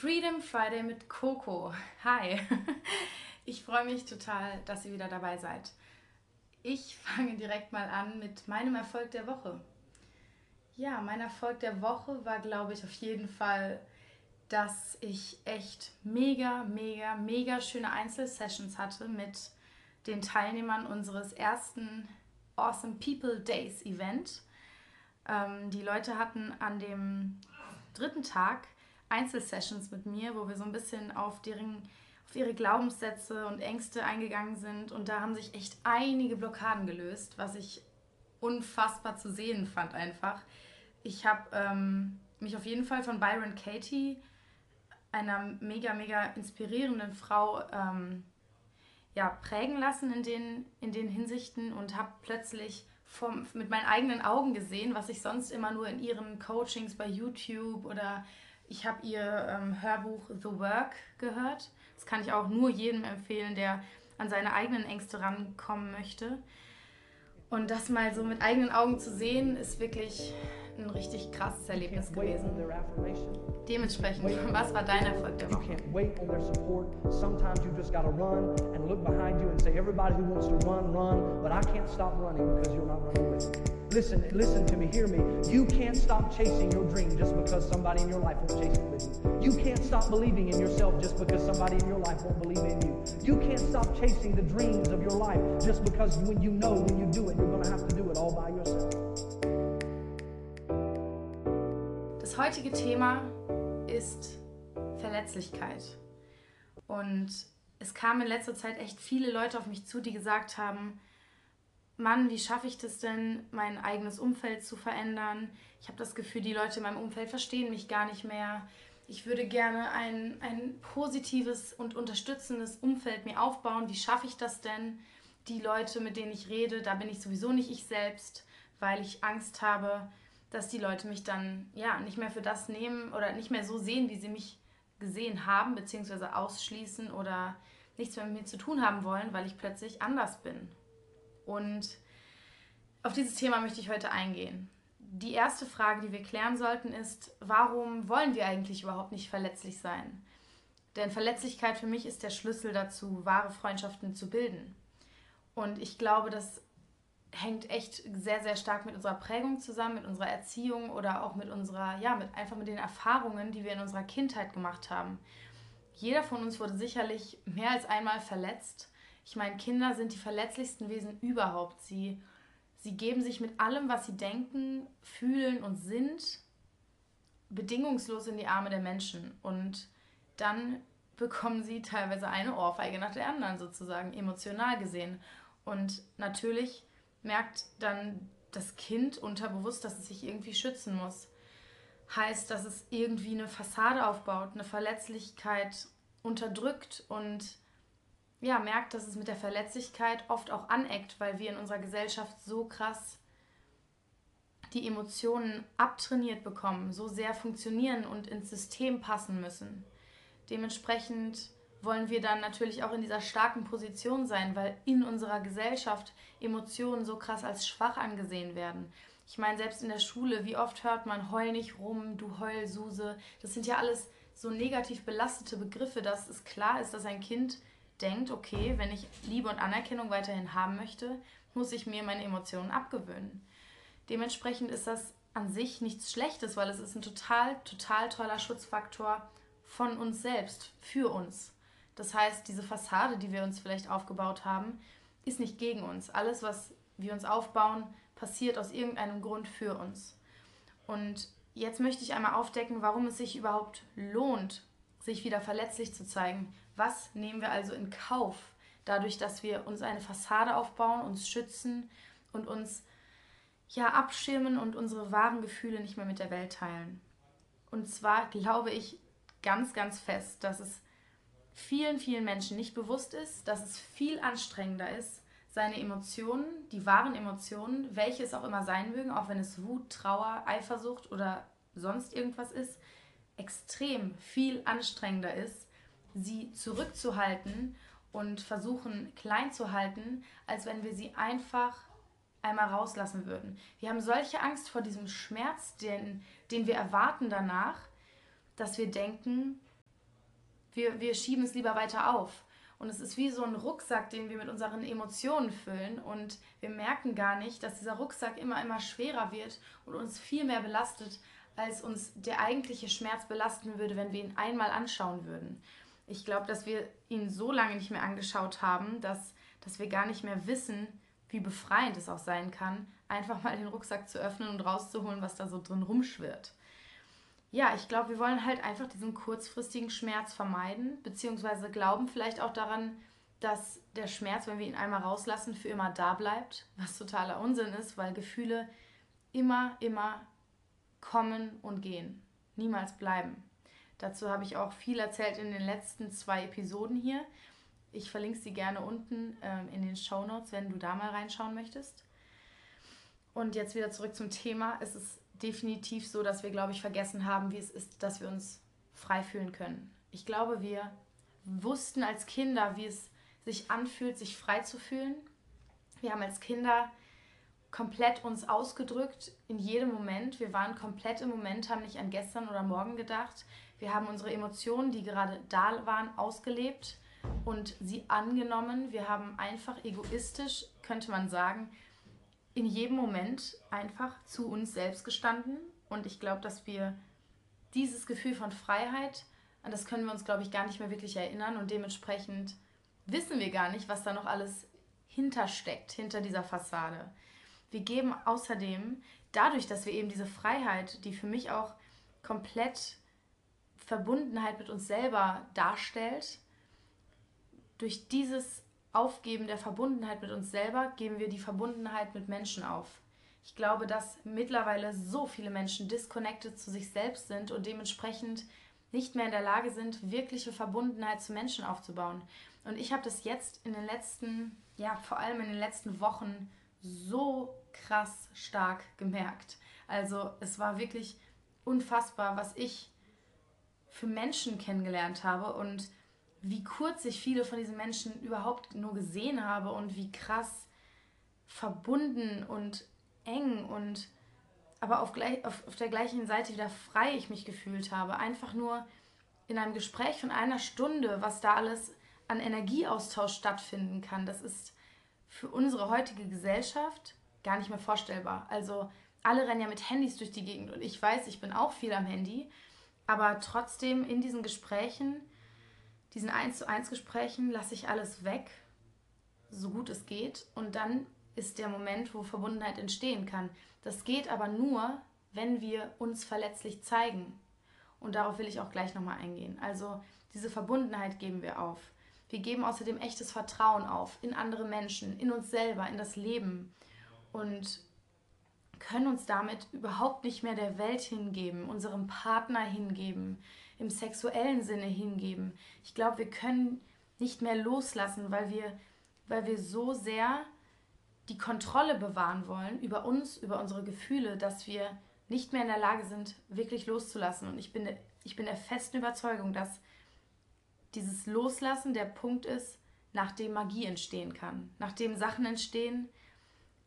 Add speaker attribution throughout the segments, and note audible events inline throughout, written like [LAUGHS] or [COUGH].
Speaker 1: Freedom Friday mit Coco. Hi. Ich freue mich total, dass ihr wieder dabei seid. Ich fange direkt mal an mit meinem Erfolg der Woche. Ja, mein Erfolg der Woche war, glaube ich, auf jeden Fall, dass ich echt mega, mega, mega schöne Einzelsessions hatte mit den Teilnehmern unseres ersten Awesome People Days Event. Ähm, die Leute hatten an dem dritten Tag Einzelsessions mit mir, wo wir so ein bisschen auf, deren, auf ihre Glaubenssätze und Ängste eingegangen sind. Und da haben sich echt einige Blockaden gelöst, was ich unfassbar zu sehen fand einfach. Ich habe ähm, mich auf jeden Fall von Byron Katie, einer mega, mega inspirierenden Frau, ähm, ja, prägen lassen in den, in den Hinsichten und habe plötzlich vom, mit meinen eigenen Augen gesehen, was ich sonst immer nur in ihren Coachings bei YouTube oder ich habe ihr ähm, Hörbuch The Work gehört. Das kann ich auch nur jedem empfehlen, der an seine eigenen Ängste rankommen möchte. Und das mal so mit eigenen Augen zu sehen, ist wirklich ein richtig krasses Erlebnis gewesen. Dementsprechend, was war dein Erfolg der Woche? Sometimes you just gotta run and look behind you and say, everybody who wants to run, run, but I can't stop running because you're not running with me. Listen, listen to me, hear me. You can't stop chasing your dream just because somebody in your life won't chase it with you. You can't stop believing in yourself just because somebody in your life won't believe in you. You can't stop chasing the dreams of your life just because when you know when you do it, you're going to have to do it all by yourself. Das heutige Thema ist Verletzlichkeit. Und es kamen in letzter Zeit echt viele Leute auf mich zu, die gesagt haben, Mann, wie schaffe ich das denn, mein eigenes Umfeld zu verändern? Ich habe das Gefühl, die Leute in meinem Umfeld verstehen mich gar nicht mehr. Ich würde gerne ein, ein positives und unterstützendes Umfeld mir aufbauen. Wie schaffe ich das denn? Die Leute, mit denen ich rede, da bin ich sowieso nicht ich selbst, weil ich Angst habe, dass die Leute mich dann ja nicht mehr für das nehmen oder nicht mehr so sehen, wie sie mich gesehen haben, beziehungsweise ausschließen oder nichts mehr mit mir zu tun haben wollen, weil ich plötzlich anders bin. Und auf dieses Thema möchte ich heute eingehen. Die erste Frage, die wir klären sollten, ist, warum wollen wir eigentlich überhaupt nicht verletzlich sein? Denn Verletzlichkeit für mich ist der Schlüssel dazu, wahre Freundschaften zu bilden. Und ich glaube, das hängt echt sehr, sehr stark mit unserer Prägung zusammen, mit unserer Erziehung oder auch mit unserer, ja, mit einfach mit den Erfahrungen, die wir in unserer Kindheit gemacht haben. Jeder von uns wurde sicherlich mehr als einmal verletzt ich meine, Kinder sind die verletzlichsten Wesen überhaupt. Sie, sie geben sich mit allem, was sie denken, fühlen und sind, bedingungslos in die Arme der Menschen. Und dann bekommen sie teilweise eine Ohrfeige nach der anderen, sozusagen, emotional gesehen. Und natürlich merkt dann das Kind unterbewusst, dass es sich irgendwie schützen muss. Heißt, dass es irgendwie eine Fassade aufbaut, eine Verletzlichkeit unterdrückt und ja, merkt, dass es mit der Verletzlichkeit oft auch aneckt, weil wir in unserer Gesellschaft so krass die Emotionen abtrainiert bekommen, so sehr funktionieren und ins System passen müssen. Dementsprechend wollen wir dann natürlich auch in dieser starken Position sein, weil in unserer Gesellschaft Emotionen so krass als schwach angesehen werden. Ich meine, selbst in der Schule, wie oft hört man heul nicht rum, du Heulsuse. Das sind ja alles so negativ belastete Begriffe, dass es klar ist, dass ein Kind denkt, okay, wenn ich Liebe und Anerkennung weiterhin haben möchte, muss ich mir meine Emotionen abgewöhnen. Dementsprechend ist das an sich nichts Schlechtes, weil es ist ein total, total toller Schutzfaktor von uns selbst, für uns. Das heißt, diese Fassade, die wir uns vielleicht aufgebaut haben, ist nicht gegen uns. Alles, was wir uns aufbauen, passiert aus irgendeinem Grund für uns. Und jetzt möchte ich einmal aufdecken, warum es sich überhaupt lohnt, sich wieder verletzlich zu zeigen, was nehmen wir also in Kauf, dadurch, dass wir uns eine Fassade aufbauen, uns schützen und uns ja abschirmen und unsere wahren Gefühle nicht mehr mit der Welt teilen? Und zwar glaube ich ganz, ganz fest, dass es vielen, vielen Menschen nicht bewusst ist, dass es viel anstrengender ist, seine Emotionen, die wahren Emotionen, welche es auch immer sein mögen, auch wenn es Wut, Trauer, Eifersucht oder sonst irgendwas ist, extrem viel anstrengender ist, sie zurückzuhalten und versuchen klein zu halten, als wenn wir sie einfach einmal rauslassen würden. Wir haben solche Angst vor diesem Schmerz, den, den wir erwarten danach, dass wir denken, Wir, wir schieben es lieber weiter auf. Und es ist wie so ein Rucksack, den wir mit unseren Emotionen füllen. Und wir merken gar nicht, dass dieser Rucksack immer, immer schwerer wird und uns viel mehr belastet, als uns der eigentliche Schmerz belasten würde, wenn wir ihn einmal anschauen würden. Ich glaube, dass wir ihn so lange nicht mehr angeschaut haben, dass, dass wir gar nicht mehr wissen, wie befreiend es auch sein kann, einfach mal den Rucksack zu öffnen und rauszuholen, was da so drin rumschwirrt. Ja, ich glaube, wir wollen halt einfach diesen kurzfristigen Schmerz vermeiden, beziehungsweise glauben vielleicht auch daran, dass der Schmerz, wenn wir ihn einmal rauslassen, für immer da bleibt, was totaler Unsinn ist, weil Gefühle immer, immer kommen und gehen, niemals bleiben. Dazu habe ich auch viel erzählt in den letzten zwei Episoden hier. Ich verlinke sie gerne unten ähm, in den Show Notes, wenn du da mal reinschauen möchtest. Und jetzt wieder zurück zum Thema. Es ist definitiv so, dass wir, glaube ich, vergessen haben, wie es ist, dass wir uns frei fühlen können. Ich glaube, wir wussten als Kinder, wie es sich anfühlt, sich frei zu fühlen. Wir haben als Kinder komplett uns ausgedrückt in jedem Moment. Wir waren komplett im Moment, haben nicht an gestern oder morgen gedacht. Wir haben unsere Emotionen, die gerade da waren, ausgelebt und sie angenommen. Wir haben einfach egoistisch, könnte man sagen, in jedem Moment einfach zu uns selbst gestanden. Und ich glaube, dass wir dieses Gefühl von Freiheit, an das können wir uns, glaube ich, gar nicht mehr wirklich erinnern. Und dementsprechend wissen wir gar nicht, was da noch alles hintersteckt, hinter dieser Fassade. Wir geben außerdem, dadurch, dass wir eben diese Freiheit, die für mich auch komplett Verbundenheit mit uns selber darstellt, durch dieses Aufgeben der Verbundenheit mit uns selber geben wir die Verbundenheit mit Menschen auf. Ich glaube, dass mittlerweile so viele Menschen disconnected zu sich selbst sind und dementsprechend nicht mehr in der Lage sind, wirkliche Verbundenheit zu Menschen aufzubauen. Und ich habe das jetzt in den letzten, ja, vor allem in den letzten Wochen so krass stark gemerkt. Also es war wirklich unfassbar, was ich für Menschen kennengelernt habe und wie kurz ich viele von diesen Menschen überhaupt nur gesehen habe und wie krass verbunden und eng und aber auf, gleich, auf, auf der gleichen Seite wieder frei ich mich gefühlt habe. Einfach nur in einem Gespräch von einer Stunde, was da alles an Energieaustausch stattfinden kann, das ist für unsere heutige Gesellschaft gar nicht mehr vorstellbar. Also alle rennen ja mit Handys durch die Gegend und ich weiß, ich bin auch viel am Handy, aber trotzdem in diesen Gesprächen diesen 1 zu 1 Gesprächen lasse ich alles weg, so gut es geht. Und dann ist der Moment, wo Verbundenheit entstehen kann. Das geht aber nur, wenn wir uns verletzlich zeigen. Und darauf will ich auch gleich nochmal eingehen. Also diese Verbundenheit geben wir auf. Wir geben außerdem echtes Vertrauen auf in andere Menschen, in uns selber, in das Leben. Und können uns damit überhaupt nicht mehr der Welt hingeben, unserem Partner hingeben, im sexuellen Sinne hingeben. Ich glaube, wir können nicht mehr loslassen, weil wir, weil wir so sehr die Kontrolle bewahren wollen über uns, über unsere Gefühle, dass wir nicht mehr in der Lage sind, wirklich loszulassen. Und ich bin, ich bin der festen Überzeugung, dass dieses Loslassen der Punkt ist, nachdem Magie entstehen kann, nachdem Sachen entstehen,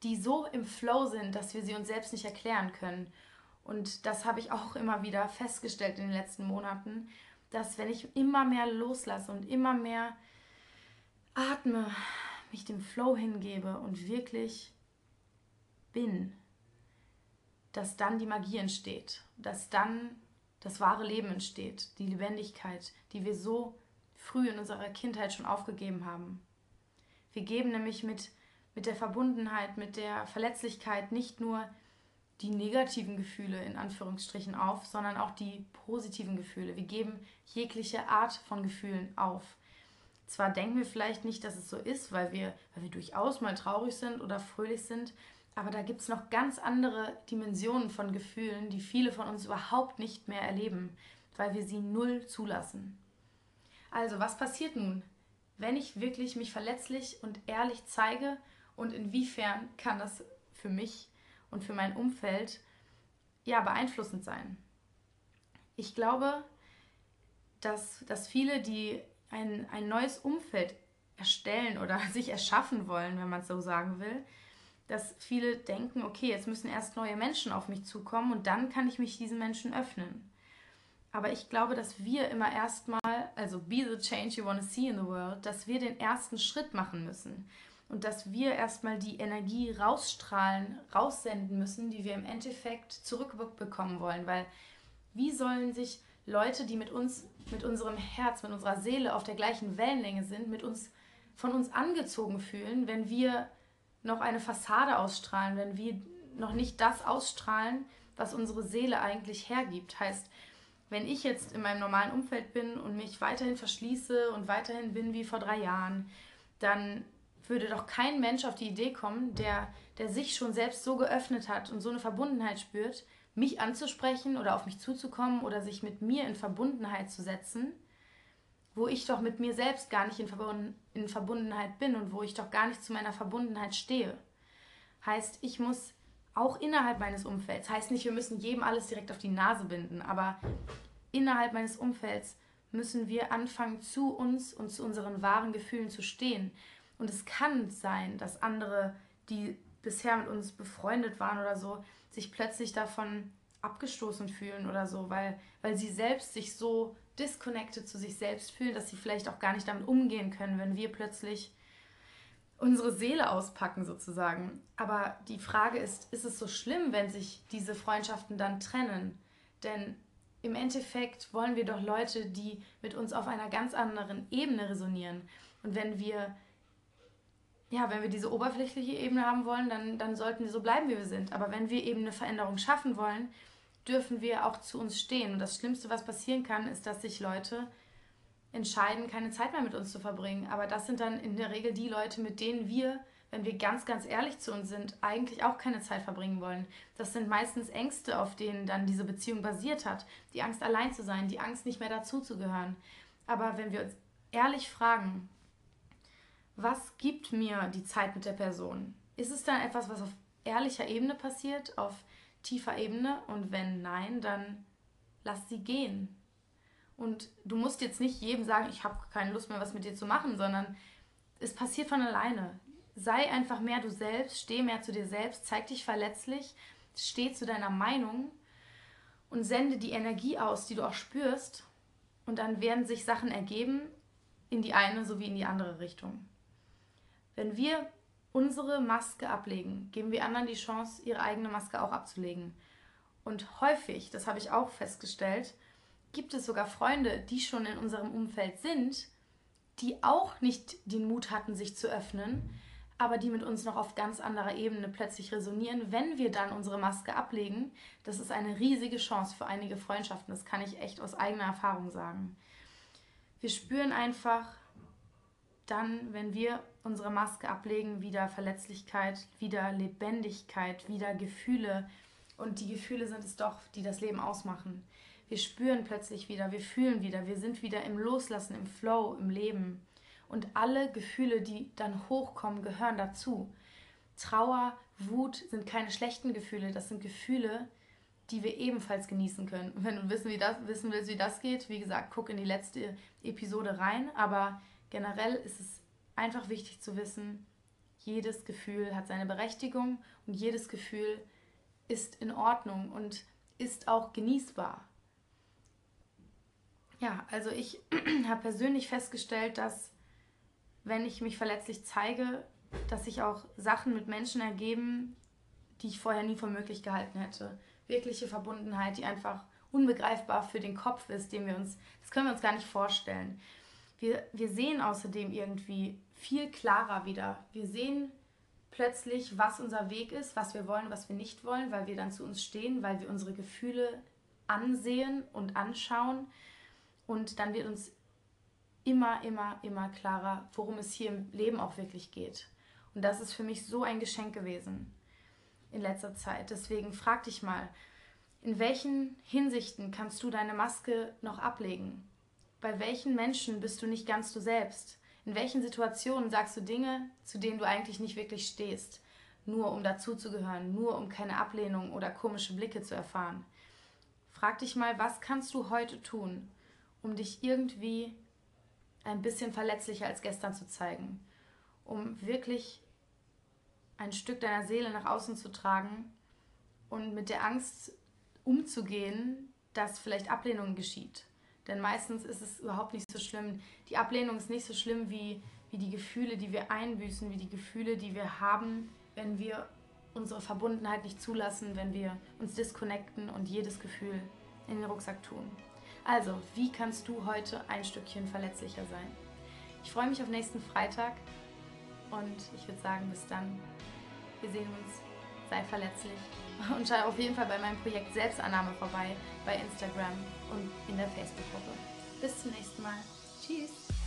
Speaker 1: die so im Flow sind, dass wir sie uns selbst nicht erklären können. Und das habe ich auch immer wieder festgestellt in den letzten Monaten, dass wenn ich immer mehr loslasse und immer mehr atme, mich dem Flow hingebe und wirklich bin, dass dann die Magie entsteht, dass dann das wahre Leben entsteht, die Lebendigkeit, die wir so früh in unserer Kindheit schon aufgegeben haben. Wir geben nämlich mit, mit der Verbundenheit, mit der Verletzlichkeit nicht nur die negativen Gefühle in Anführungsstrichen auf, sondern auch die positiven Gefühle. Wir geben jegliche Art von Gefühlen auf. Zwar denken wir vielleicht nicht, dass es so ist, weil wir, weil wir durchaus mal traurig sind oder fröhlich sind, aber da gibt es noch ganz andere Dimensionen von Gefühlen, die viele von uns überhaupt nicht mehr erleben, weil wir sie null zulassen. Also, was passiert nun, wenn ich wirklich mich verletzlich und ehrlich zeige und inwiefern kann das für mich und für mein Umfeld ja beeinflussend sein. Ich glaube, dass, dass viele, die ein, ein neues Umfeld erstellen oder [LAUGHS] sich erschaffen wollen, wenn man es so sagen will, dass viele denken, okay, jetzt müssen erst neue Menschen auf mich zukommen und dann kann ich mich diesen Menschen öffnen. Aber ich glaube, dass wir immer erstmal, also be the change you want to see in the world, dass wir den ersten Schritt machen müssen. Und dass wir erstmal die Energie rausstrahlen, raussenden müssen, die wir im Endeffekt zurückbekommen wollen. Weil wie sollen sich Leute, die mit uns, mit unserem Herz, mit unserer Seele auf der gleichen Wellenlänge sind, mit uns, von uns angezogen fühlen, wenn wir noch eine Fassade ausstrahlen, wenn wir noch nicht das ausstrahlen, was unsere Seele eigentlich hergibt. Heißt, wenn ich jetzt in meinem normalen Umfeld bin und mich weiterhin verschließe und weiterhin bin wie vor drei Jahren, dann würde doch kein Mensch auf die Idee kommen, der, der sich schon selbst so geöffnet hat und so eine Verbundenheit spürt, mich anzusprechen oder auf mich zuzukommen oder sich mit mir in Verbundenheit zu setzen, wo ich doch mit mir selbst gar nicht in, Verbund in Verbundenheit bin und wo ich doch gar nicht zu meiner Verbundenheit stehe. Heißt, ich muss auch innerhalb meines Umfelds, heißt nicht, wir müssen jedem alles direkt auf die Nase binden, aber innerhalb meines Umfelds müssen wir anfangen, zu uns und zu unseren wahren Gefühlen zu stehen. Und es kann sein, dass andere, die bisher mit uns befreundet waren oder so, sich plötzlich davon abgestoßen fühlen oder so, weil, weil sie selbst sich so disconnected zu sich selbst fühlen, dass sie vielleicht auch gar nicht damit umgehen können, wenn wir plötzlich unsere Seele auspacken sozusagen. Aber die Frage ist, ist es so schlimm, wenn sich diese Freundschaften dann trennen? Denn im Endeffekt wollen wir doch Leute, die mit uns auf einer ganz anderen Ebene resonieren. Und wenn wir ja, wenn wir diese oberflächliche Ebene haben wollen, dann, dann sollten wir so bleiben, wie wir sind. Aber wenn wir eben eine Veränderung schaffen wollen, dürfen wir auch zu uns stehen. Und das Schlimmste, was passieren kann, ist, dass sich Leute entscheiden, keine Zeit mehr mit uns zu verbringen. Aber das sind dann in der Regel die Leute, mit denen wir, wenn wir ganz, ganz ehrlich zu uns sind, eigentlich auch keine Zeit verbringen wollen. Das sind meistens Ängste, auf denen dann diese Beziehung basiert hat. Die Angst, allein zu sein, die Angst, nicht mehr dazuzugehören. Aber wenn wir uns ehrlich fragen, was gibt mir die Zeit mit der Person? Ist es dann etwas, was auf ehrlicher Ebene passiert, auf tiefer Ebene? Und wenn nein, dann lass sie gehen. Und du musst jetzt nicht jedem sagen, ich habe keine Lust mehr, was mit dir zu machen, sondern es passiert von alleine. Sei einfach mehr du selbst, steh mehr zu dir selbst, zeig dich verletzlich, steh zu deiner Meinung und sende die Energie aus, die du auch spürst. Und dann werden sich Sachen ergeben in die eine sowie in die andere Richtung. Wenn wir unsere Maske ablegen, geben wir anderen die Chance, ihre eigene Maske auch abzulegen. Und häufig, das habe ich auch festgestellt, gibt es sogar Freunde, die schon in unserem Umfeld sind, die auch nicht den Mut hatten, sich zu öffnen, aber die mit uns noch auf ganz anderer Ebene plötzlich resonieren, wenn wir dann unsere Maske ablegen. Das ist eine riesige Chance für einige Freundschaften. Das kann ich echt aus eigener Erfahrung sagen. Wir spüren einfach dann, wenn wir unsere Maske ablegen, wieder Verletzlichkeit, wieder Lebendigkeit, wieder Gefühle. Und die Gefühle sind es doch, die das Leben ausmachen. Wir spüren plötzlich wieder, wir fühlen wieder, wir sind wieder im Loslassen, im Flow, im Leben. Und alle Gefühle, die dann hochkommen, gehören dazu. Trauer, Wut sind keine schlechten Gefühle, das sind Gefühle, die wir ebenfalls genießen können. Und wenn du wissen, wie das, wissen willst, wie das geht, wie gesagt, guck in die letzte Episode rein. Aber generell ist es einfach wichtig zu wissen, jedes Gefühl hat seine Berechtigung und jedes Gefühl ist in Ordnung und ist auch genießbar. Ja, also ich [CLEARS THROAT] habe persönlich festgestellt, dass wenn ich mich verletzlich zeige, dass sich auch Sachen mit Menschen ergeben, die ich vorher nie für möglich gehalten hätte. Wirkliche Verbundenheit, die einfach unbegreifbar für den Kopf ist, den wir uns, das können wir uns gar nicht vorstellen. Wir, wir sehen außerdem irgendwie viel klarer wieder. Wir sehen plötzlich, was unser Weg ist, was wir wollen, was wir nicht wollen, weil wir dann zu uns stehen, weil wir unsere Gefühle ansehen und anschauen. Und dann wird uns immer, immer, immer klarer, worum es hier im Leben auch wirklich geht. Und das ist für mich so ein Geschenk gewesen in letzter Zeit. Deswegen frag dich mal, in welchen Hinsichten kannst du deine Maske noch ablegen? Bei welchen Menschen bist du nicht ganz du selbst? In welchen Situationen sagst du Dinge, zu denen du eigentlich nicht wirklich stehst, nur um dazuzugehören, nur um keine Ablehnung oder komische Blicke zu erfahren? Frag dich mal, was kannst du heute tun, um dich irgendwie ein bisschen verletzlicher als gestern zu zeigen, um wirklich ein Stück deiner Seele nach außen zu tragen und mit der Angst umzugehen, dass vielleicht Ablehnung geschieht. Denn meistens ist es überhaupt nicht so schlimm. Die Ablehnung ist nicht so schlimm wie, wie die Gefühle, die wir einbüßen, wie die Gefühle, die wir haben, wenn wir unsere Verbundenheit nicht zulassen, wenn wir uns disconnecten und jedes Gefühl in den Rucksack tun. Also, wie kannst du heute ein Stückchen verletzlicher sein? Ich freue mich auf nächsten Freitag und ich würde sagen, bis dann. Wir sehen uns. Sei verletzlich und schau auf jeden Fall bei meinem Projekt Selbstannahme vorbei bei Instagram und in der Facebook-Gruppe. Bis zum nächsten Mal. Tschüss.